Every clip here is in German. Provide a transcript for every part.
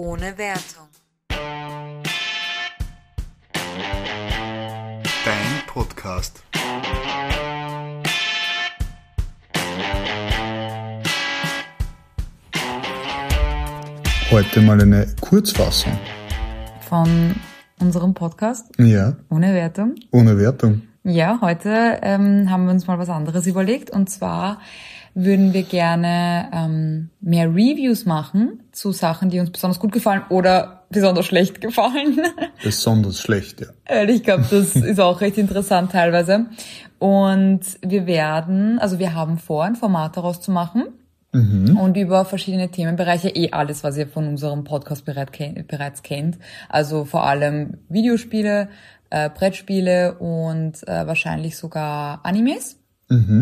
ohne Wertung. Dein Podcast. Heute mal eine Kurzfassung. von unserem Podcast Ja, ohne Wertung. ohne Wertung. Ja, heute ähm, haben wir uns mal was anderes überlegt und zwar würden wir gerne ähm, mehr Reviews machen zu Sachen, die uns besonders gut gefallen oder besonders schlecht gefallen. Besonders schlecht, ja. Weil ich glaube, das ist auch recht interessant teilweise. Und wir werden, also wir haben vor, ein Format daraus zu machen und über verschiedene Themenbereiche, eh alles, was ihr von unserem Podcast bereits kennt. Also vor allem Videospiele, äh, Brettspiele und äh, wahrscheinlich sogar Animes.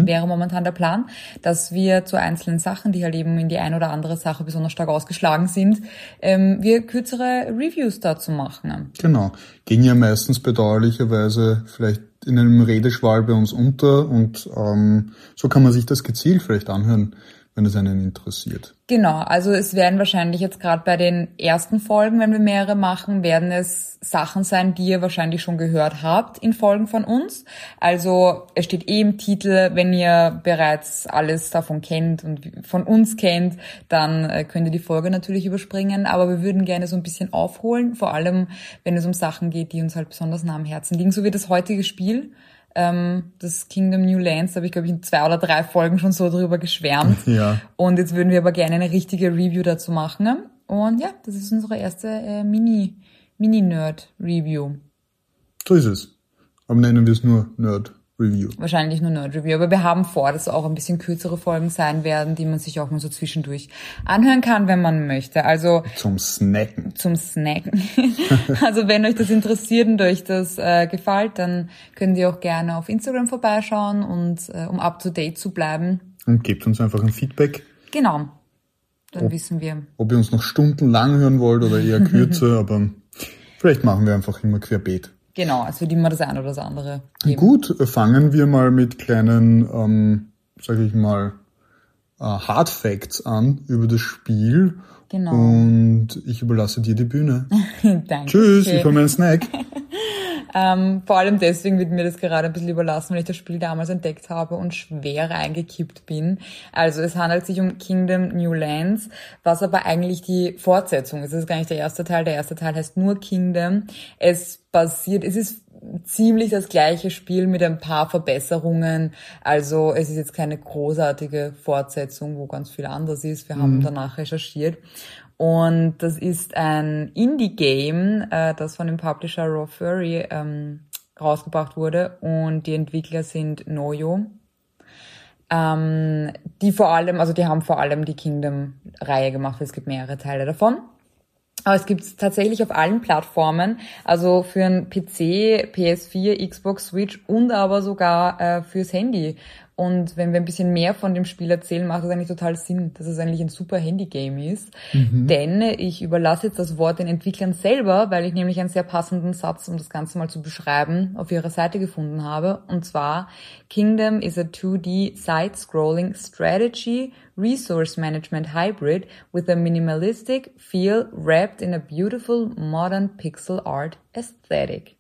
Wäre momentan der Plan, dass wir zu einzelnen Sachen, die halt eben in die eine oder andere Sache besonders stark ausgeschlagen sind, ähm, wir kürzere Reviews dazu machen. Genau. Ging ja meistens bedauerlicherweise vielleicht in einem Redeschwall bei uns unter und ähm, so kann man sich das gezielt vielleicht anhören, wenn es einen interessiert. Genau, also es werden wahrscheinlich jetzt gerade bei den ersten Folgen, wenn wir mehrere machen, werden es Sachen sein, die ihr wahrscheinlich schon gehört habt in Folgen von uns. Also es steht eh im Titel, wenn ihr bereits alles davon kennt und von uns kennt, dann äh, könnt ihr die Folge natürlich überspringen. Aber wir würden gerne so ein bisschen aufholen, vor allem wenn es um Sachen geht, die uns halt besonders nah am Herzen liegen, so wie das heutige Spiel. Ähm, das Kingdom New Lands, da habe ich glaube ich in zwei oder drei Folgen schon so drüber geschwärmt. Ja. Und jetzt würden wir aber gerne eine richtige Review dazu machen. Und ja, das ist unsere erste äh, Mini, Mini-Nerd-Review. So ist es. Aber nennen wir es nur Nerd Review. Wahrscheinlich nur Nerd-Review. Aber wir haben vor, dass es auch ein bisschen kürzere Folgen sein werden, die man sich auch mal so zwischendurch anhören kann, wenn man möchte. Also Zum Snacken. zum Snacken. also wenn euch das interessiert und euch das äh, gefällt, dann könnt ihr auch gerne auf Instagram vorbeischauen und äh, um up to date zu bleiben. Und gebt uns einfach ein Feedback, Genau. Dann wissen wir. ob ihr uns noch stundenlang hören wollt oder eher kürzer, aber vielleicht machen wir einfach immer querbeet. Genau, es wird immer das eine oder das andere geben. Gut, fangen wir mal mit kleinen, ähm, sage ich mal, äh, Hard Facts an über das Spiel. Genau. Und ich überlasse dir die Bühne. Danke. Tschüss, ich hole mir einen Snack. Ähm, vor allem deswegen wird mir das gerade ein bisschen überlassen, weil ich das Spiel damals entdeckt habe und schwer eingekippt bin. Also es handelt sich um Kingdom New Lands, was aber eigentlich die Fortsetzung ist. Es ist gar nicht der erste Teil. Der erste Teil heißt nur Kingdom. Es basiert, es ist ziemlich das gleiche Spiel mit ein paar Verbesserungen. Also es ist jetzt keine großartige Fortsetzung, wo ganz viel anders ist. Wir haben danach recherchiert. Und das ist ein Indie-Game, äh, das von dem Publisher Raw Furry ähm, rausgebracht wurde. Und die Entwickler sind Noyo. Ähm, die vor allem, also die haben vor allem die Kingdom-Reihe gemacht. Es gibt mehrere Teile davon. Aber es gibt es tatsächlich auf allen Plattformen, also für einen PC, PS4, Xbox, Switch und aber sogar äh, fürs Handy. Und wenn wir ein bisschen mehr von dem Spiel erzählen, macht das eigentlich total Sinn, dass es eigentlich ein super Handy-Game ist. Denn ich überlasse jetzt das Wort den Entwicklern selber, weil ich nämlich einen sehr passenden Satz, um das Ganze mal zu beschreiben, auf ihrer Seite gefunden habe. Und zwar, Kingdom is a 2D side-scrolling strategy resource management hybrid with a minimalistic feel wrapped in a beautiful modern pixel art aesthetic.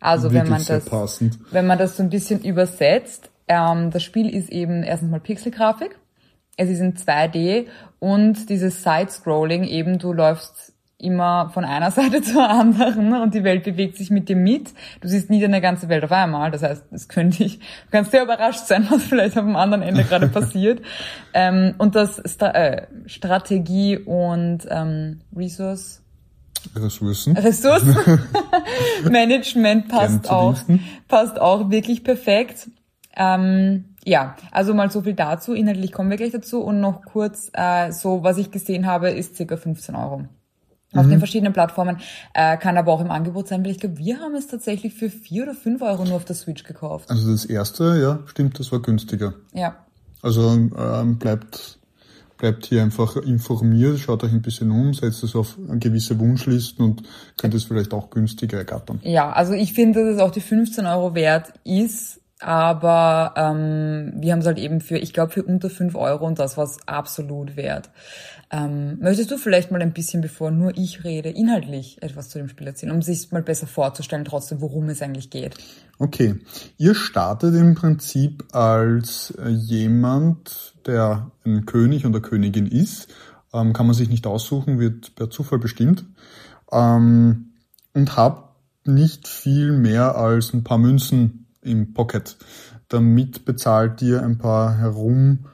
Also wenn man das, passend. wenn man das so ein bisschen übersetzt, ähm, das Spiel ist eben erstens mal Pixelgrafik, es ist in 2D und dieses Side-Scrolling eben, du läufst immer von einer Seite zur anderen und die Welt bewegt sich mit dir mit. Du siehst nie deine ganze Welt auf einmal. Das heißt, es könnte ich, du kannst sehr überrascht sein, was vielleicht auf dem anderen Ende gerade passiert. Ähm, und das Stra äh, Strategie und ähm, Resource Ressourcen. Ressourcenmanagement passt Gern zu auch, passt auch wirklich perfekt. Ähm, ja, also mal so viel dazu. Inhaltlich kommen wir gleich dazu. Und noch kurz, äh, so was ich gesehen habe, ist circa 15 Euro. Auf Mhm. den verschiedenen Plattformen, äh, kann aber auch im Angebot sein, weil ich glaube, wir haben es tatsächlich für 4 oder 5 Euro nur auf der Switch gekauft. Also das erste, ja, stimmt, das war günstiger. Ja. Also ähm, bleibt, bleibt hier einfach informiert, schaut euch ein bisschen um, setzt es auf gewisse Wunschlisten und könnt es vielleicht auch günstiger ergattern. Ja, also ich finde, dass es auch die 15 Euro wert ist, aber ähm, wir haben es halt eben für, ich glaube, für unter fünf Euro und das war es absolut wert. Ähm, möchtest du vielleicht mal ein bisschen, bevor nur ich rede, inhaltlich etwas zu dem Spiel erzählen, um sich mal besser vorzustellen, trotzdem, worum es eigentlich geht? Okay, ihr startet im Prinzip als jemand, der ein König oder Königin ist, ähm, kann man sich nicht aussuchen, wird per Zufall bestimmt ähm, und habt nicht viel mehr als ein paar Münzen im Pocket. Damit bezahlt ihr ein paar herum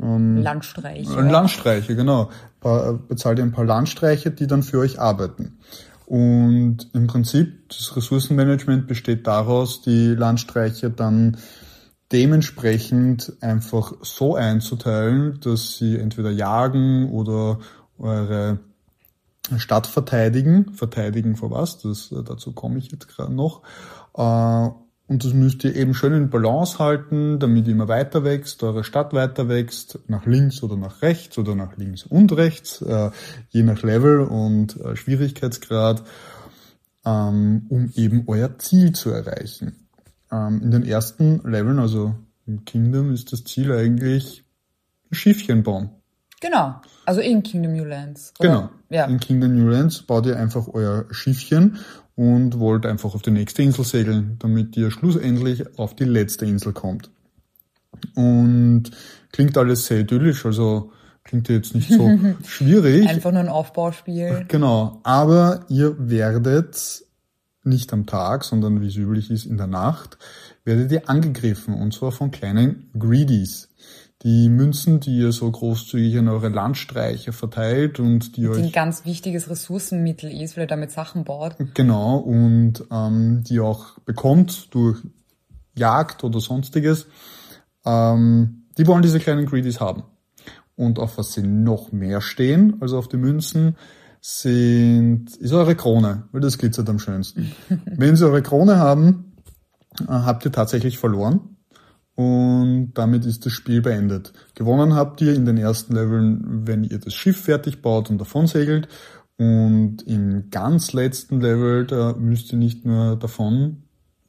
ähm, Landstreiche. Äh, Landstreiche, genau. Paar, äh, bezahlt ihr ein paar Landstreiche, die dann für euch arbeiten. Und im Prinzip, das Ressourcenmanagement besteht daraus, die Landstreiche dann dementsprechend einfach so einzuteilen, dass sie entweder jagen oder eure Stadt verteidigen. Verteidigen vor was? Das, äh, dazu komme ich jetzt gerade noch. Und das müsst ihr eben schön in Balance halten, damit ihr immer weiter wächst, eure Stadt weiter wächst, nach links oder nach rechts oder nach links und rechts, äh, je nach Level und äh, Schwierigkeitsgrad, ähm, um eben euer Ziel zu erreichen. Ähm, in den ersten Leveln, also im Kingdom, ist das Ziel eigentlich ein Schiffchen bauen. Genau, also in Kingdom New Lands. Oder? Genau, ja. in Kingdom New Lands baut ihr einfach euer Schiffchen und wollt einfach auf die nächste Insel segeln, damit ihr schlussendlich auf die letzte Insel kommt. Und klingt alles sehr idyllisch, also klingt jetzt nicht so schwierig. Einfach nur ein Aufbauspiel. Genau, aber ihr werdet nicht am Tag, sondern wie es üblich ist in der Nacht, werdet ihr angegriffen und zwar von kleinen Greedies die Münzen, die ihr so großzügig an eure Landstreicher verteilt und die, die euch... ein ganz wichtiges Ressourcenmittel ist, weil ihr damit Sachen baut. Genau, und ähm, die auch bekommt durch Jagd oder sonstiges. Ähm, die wollen diese kleinen Greedies haben. Und auf was sie noch mehr stehen, also auf die Münzen, sind, ist eure Krone, weil das glitzert am schönsten. Wenn sie eure Krone haben, äh, habt ihr tatsächlich verloren und damit ist das Spiel beendet. Gewonnen habt ihr in den ersten Leveln, wenn ihr das Schiff fertig baut und davon segelt. Und im ganz letzten Level, da müsst ihr nicht nur davon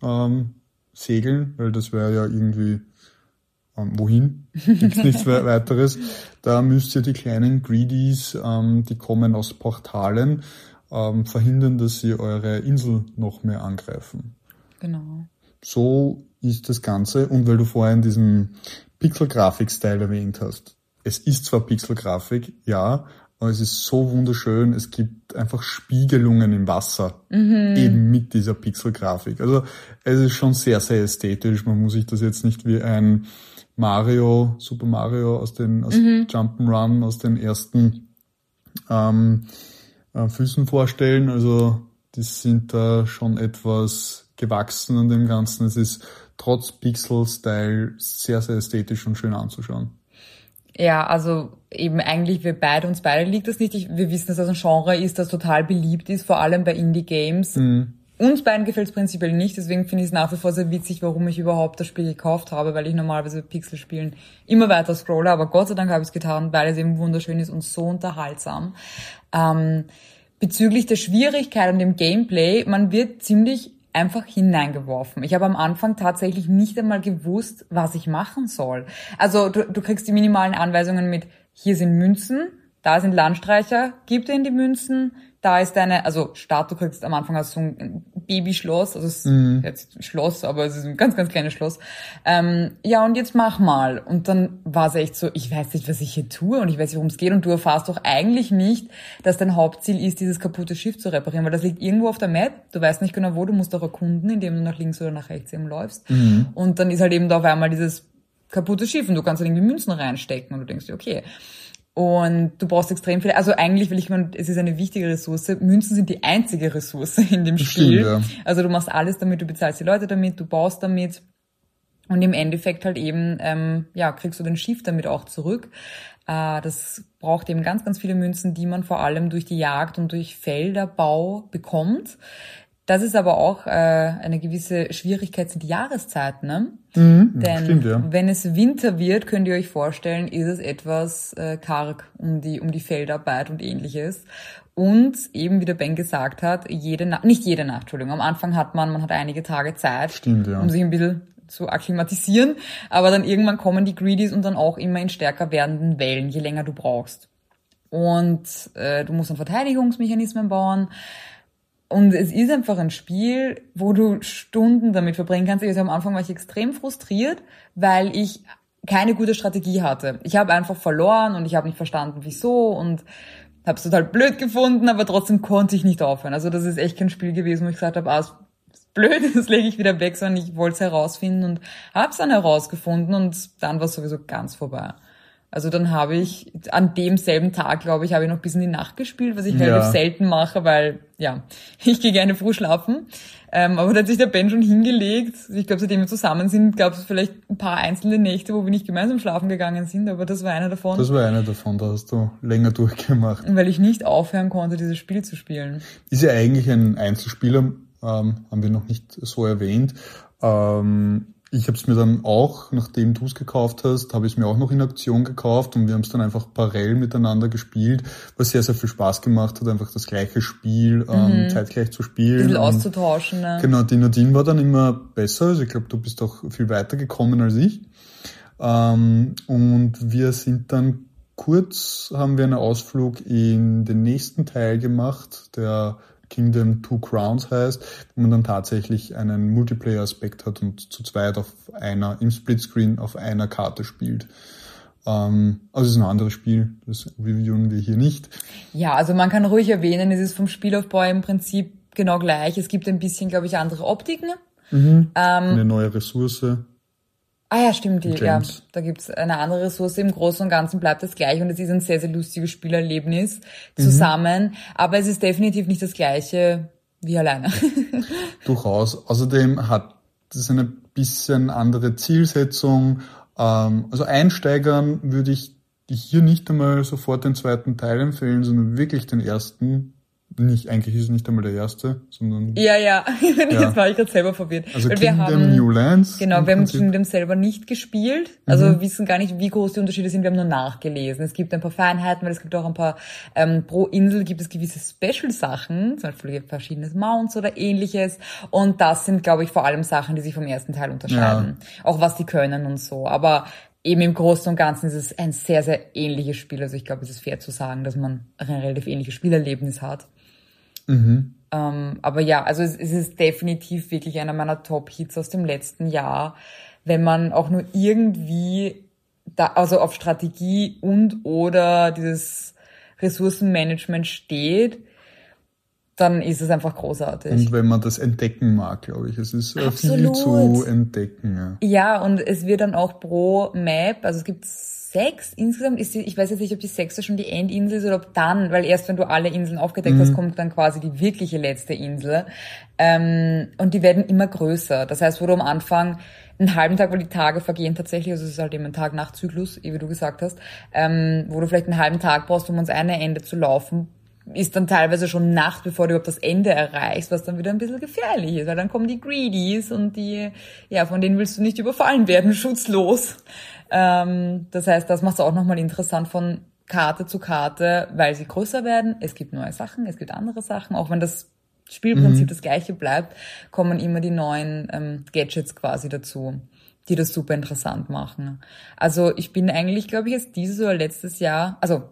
ähm, segeln, weil das wäre ja irgendwie ähm, wohin, gibt's nichts weiteres. Da müsst ihr die kleinen Greedies, ähm, die kommen aus Portalen, ähm, verhindern, dass sie eure Insel noch mehr angreifen. Genau. So ist das Ganze. Und weil du vorhin diesen Pixel-Grafik-Style erwähnt hast. Es ist zwar Pixel-Grafik, ja, aber es ist so wunderschön. Es gibt einfach Spiegelungen im Wasser, mhm. eben mit dieser Pixel-Grafik. Also es ist schon sehr, sehr ästhetisch. Man muss sich das jetzt nicht wie ein Mario, Super Mario aus den aus mhm. Jump'n'Run, aus den ersten ähm, äh, Füßen vorstellen. Also die sind da schon etwas gewachsen an dem Ganzen. Es ist trotz Pixel-Style sehr, sehr ästhetisch und schön anzuschauen. Ja, also eben eigentlich wir beide, uns beide liegt das nicht. Ich, wir wissen, dass das ein Genre ist, das total beliebt ist, vor allem bei Indie-Games. Mhm. Uns beiden gefällt es prinzipiell nicht, deswegen finde ich es nach wie vor sehr witzig, warum ich überhaupt das Spiel gekauft habe, weil ich normalerweise Pixel-Spielen immer weiter scrolle, aber Gott sei Dank habe ich es getan, weil es eben wunderschön ist und so unterhaltsam. Ähm, bezüglich der Schwierigkeit und dem Gameplay, man wird ziemlich einfach hineingeworfen. Ich habe am Anfang tatsächlich nicht einmal gewusst, was ich machen soll. Also du, du kriegst die minimalen Anweisungen mit, hier sind Münzen, da sind Landstreicher, gib denen die Münzen, da ist deine, also Start, du kriegst am Anfang also so ein Babyschloss, also es ist mhm. jetzt Schloss, aber es ist ein ganz, ganz kleines Schloss. Ähm, ja, und jetzt mach mal. Und dann war es echt so, ich weiß nicht, was ich hier tue und ich weiß nicht, worum es geht und du erfahrst doch eigentlich nicht, dass dein Hauptziel ist, dieses kaputte Schiff zu reparieren, weil das liegt irgendwo auf der Map, du weißt nicht genau wo, du musst auch erkunden, indem du nach links oder nach rechts eben läufst. Mhm. Und dann ist halt eben da auf einmal dieses kaputte Schiff und du kannst dann irgendwie Münzen reinstecken und du denkst dir, okay, und du brauchst extrem viel. Also eigentlich will ich mal, es ist eine wichtige Ressource. Münzen sind die einzige Ressource in dem Spiel. Ja. Also du machst alles damit, du bezahlst die Leute damit, du baust damit. Und im Endeffekt halt eben, ähm, ja, kriegst du den Schiff damit auch zurück. Äh, das braucht eben ganz, ganz viele Münzen, die man vor allem durch die Jagd und durch Felderbau bekommt. Das ist aber auch äh, eine gewisse Schwierigkeit sind die Jahreszeiten. Ne? Mhm, Denn stimmt, ja. wenn es Winter wird, könnt ihr euch vorstellen, ist es etwas äh, karg um die, um die Feldarbeit und ähnliches. Und eben, wie der Ben gesagt hat, jede Nacht, nicht jede Nacht, Entschuldigung, am Anfang hat man, man hat einige Tage Zeit, stimmt, ja. um sich ein bisschen zu akklimatisieren. Aber dann irgendwann kommen die Greedies und dann auch immer in stärker werdenden Wellen, je länger du brauchst. Und äh, du musst dann Verteidigungsmechanismen bauen. Und es ist einfach ein Spiel, wo du Stunden damit verbringen kannst. Also am Anfang war ich extrem frustriert, weil ich keine gute Strategie hatte. Ich habe einfach verloren und ich habe nicht verstanden, wieso und habe es total blöd gefunden, aber trotzdem konnte ich nicht aufhören. Also das ist echt kein Spiel gewesen, wo ich gesagt habe, ah, ist blöd, das lege ich wieder weg, sondern ich wollte es herausfinden und habe es dann herausgefunden und dann war es sowieso ganz vorbei. Also dann habe ich an demselben Tag, glaube ich, habe ich noch bis in die Nacht gespielt, was ich relativ ja. selten mache, weil ja, ich gehe gerne früh schlafen. Ähm, aber da hat sich der Ben schon hingelegt. Ich glaube, seitdem wir zusammen sind, gab es vielleicht ein paar einzelne Nächte, wo wir nicht gemeinsam schlafen gegangen sind, aber das war einer davon. Das war einer davon, da hast du länger durchgemacht. Weil ich nicht aufhören konnte, dieses Spiel zu spielen. Ist ja eigentlich ein Einzelspieler, ähm, haben wir noch nicht so erwähnt. Ähm, ich habe es mir dann auch, nachdem du es gekauft hast, habe ich es mir auch noch in Aktion gekauft und wir haben es dann einfach parallel miteinander gespielt, was sehr, sehr viel Spaß gemacht hat, einfach das gleiche Spiel ähm, mhm. zeitgleich zu spielen. Ein bisschen auszutauschen. Ne? Genau, die Nadine war dann immer besser, also ich glaube, du bist auch viel weiter gekommen als ich. Ähm, und wir sind dann kurz, haben wir einen Ausflug in den nächsten Teil gemacht, der Kingdom Two Crowns heißt, wo man dann tatsächlich einen Multiplayer-Aspekt hat und zu zweit auf einer, im Splitscreen auf einer Karte spielt. Ähm, also es ist ein anderes Spiel, das reviewen wir hier nicht. Ja, also man kann ruhig erwähnen, es ist vom Spielaufbau im Prinzip genau gleich. Es gibt ein bisschen, glaube ich, andere Optiken. Mhm. Ähm, eine neue Ressource. Ah ja, stimmt, die, ja. Da gibt's eine andere Ressource. Im Großen und Ganzen bleibt das gleich und es ist ein sehr, sehr lustiges Spielerlebnis mhm. zusammen. Mhm. Aber es ist definitiv nicht das gleiche wie alleine. Durchaus. Außerdem hat es eine bisschen andere Zielsetzung. Ähm, also Einsteigern würde ich hier nicht einmal sofort den zweiten Teil empfehlen, sondern wirklich den ersten nicht, eigentlich ist es nicht einmal der erste, sondern. Ja, ja. ja. Jetzt war ich gerade selber verwirrt. Also Weil Kingdom wir haben, New Lands. Genau, wir haben Kingdom selber nicht gespielt. Also mhm. wissen gar nicht, wie groß die Unterschiede sind. Wir haben nur nachgelesen. Es gibt ein paar Feinheiten, weil es gibt auch ein paar, ähm, pro Insel gibt es gewisse Special-Sachen, zum Beispiel verschiedenes Mounts oder ähnliches. Und das sind, glaube ich, vor allem Sachen, die sich vom ersten Teil unterscheiden. Ja. Auch was die können und so. Aber eben im Großen und Ganzen ist es ein sehr, sehr ähnliches Spiel. Also ich glaube, es ist fair zu sagen, dass man ein relativ ähnliches Spielerlebnis hat. Mhm. Ähm, aber ja, also es, es ist definitiv wirklich einer meiner Top-Hits aus dem letzten Jahr. Wenn man auch nur irgendwie da, also auf Strategie und oder dieses Ressourcenmanagement steht, dann ist es einfach großartig. Und wenn man das entdecken mag, glaube ich. Es ist Absolut. viel zu entdecken. Ja. ja, und es wird dann auch pro Map, also es gibt sechs insgesamt. Ist die, ich weiß jetzt nicht, ob die sechste schon die Endinsel ist oder ob dann, weil erst wenn du alle Inseln aufgedeckt mhm. hast, kommt dann quasi die wirkliche letzte Insel. Ähm, und die werden immer größer. Das heißt, wo du am Anfang einen halben Tag, weil die Tage vergehen tatsächlich, also es ist halt eben ein Tag-Nacht-Zyklus, wie du gesagt hast, ähm, wo du vielleicht einen halben Tag brauchst, um ans eine Ende zu laufen, ist dann teilweise schon Nacht, bevor du überhaupt das Ende erreichst, was dann wieder ein bisschen gefährlich ist, weil dann kommen die Greedies und die, ja, von denen willst du nicht überfallen werden, schutzlos. Ähm, das heißt, das macht es auch nochmal interessant von Karte zu Karte, weil sie größer werden. Es gibt neue Sachen, es gibt andere Sachen. Auch wenn das Spielprinzip mhm. das gleiche bleibt, kommen immer die neuen ähm, Gadgets quasi dazu, die das super interessant machen. Also ich bin eigentlich, glaube ich, jetzt dieses oder letztes Jahr, also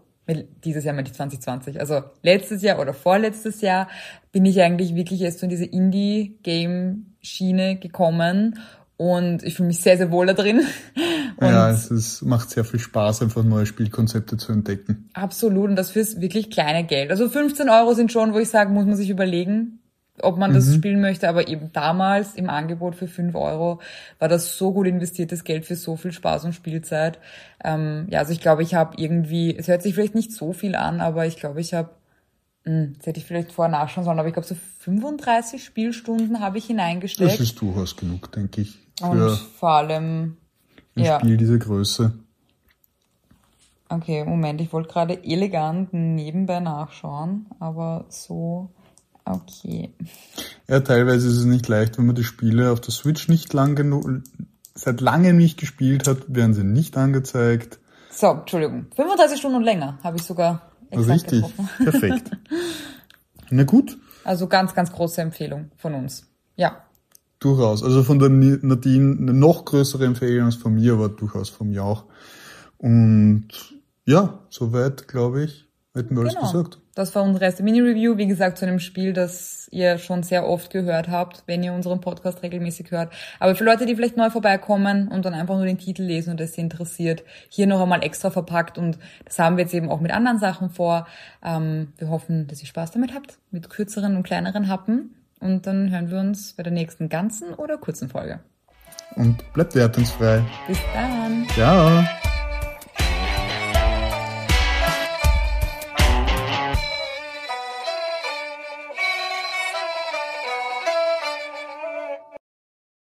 dieses Jahr meine ich 2020, also letztes Jahr oder vorletztes Jahr bin ich eigentlich wirklich erst so in diese Indie-Game-Schiene gekommen und ich fühle mich sehr, sehr wohl da drin. Und ja, es ist, macht sehr viel Spaß, einfach neue Spielkonzepte zu entdecken. Absolut. Und das fürs wirklich kleine Geld. Also 15 Euro sind schon, wo ich sage, muss man sich überlegen, ob man das mhm. spielen möchte. Aber eben damals im Angebot für 5 Euro war das so gut investiertes Geld für so viel Spaß und Spielzeit. Ähm, ja, also ich glaube, ich habe irgendwie, es hört sich vielleicht nicht so viel an, aber ich glaube, ich habe hm, jetzt hätte ich vielleicht vorher nachschauen sollen, aber ich glaube, so 35 Spielstunden habe ich hineingesteckt. Das ist durchaus genug, denke ich. Und vor allem ein ja. Spiel dieser Größe. Okay, Moment, ich wollte gerade elegant nebenbei nachschauen, aber so, okay. Ja, teilweise ist es nicht leicht, wenn man die Spiele auf der Switch nicht lang genug, seit langem nicht gespielt hat, werden sie nicht angezeigt. So, Entschuldigung, 35 Stunden und länger habe ich sogar exakt Richtig, getroffen. perfekt. Na gut. Also ganz, ganz große Empfehlung von uns. Ja. durchaus. Also von der Nadine eine noch größere Empfehlung als von mir, aber durchaus von mir auch. Und ja, soweit, glaube ich, hätten wir alles Genau. gesagt. Das war unsere erste Mini-Review, wie gesagt, zu einem Spiel, das ihr schon sehr oft gehört habt, wenn ihr unseren Podcast regelmäßig hört. Aber für Leute, die vielleicht neu vorbeikommen und dann einfach nur den Titel lesen und es sie interessiert, hier noch einmal extra verpackt und das haben wir jetzt eben auch mit anderen Sachen vor. Ähm, wir hoffen, dass ihr Spaß damit habt, mit kürzeren und kleineren Happen und dann hören wir uns bei der nächsten ganzen oder kurzen Folge. Und bleibt wertungsfrei. Bis dann! Ciao.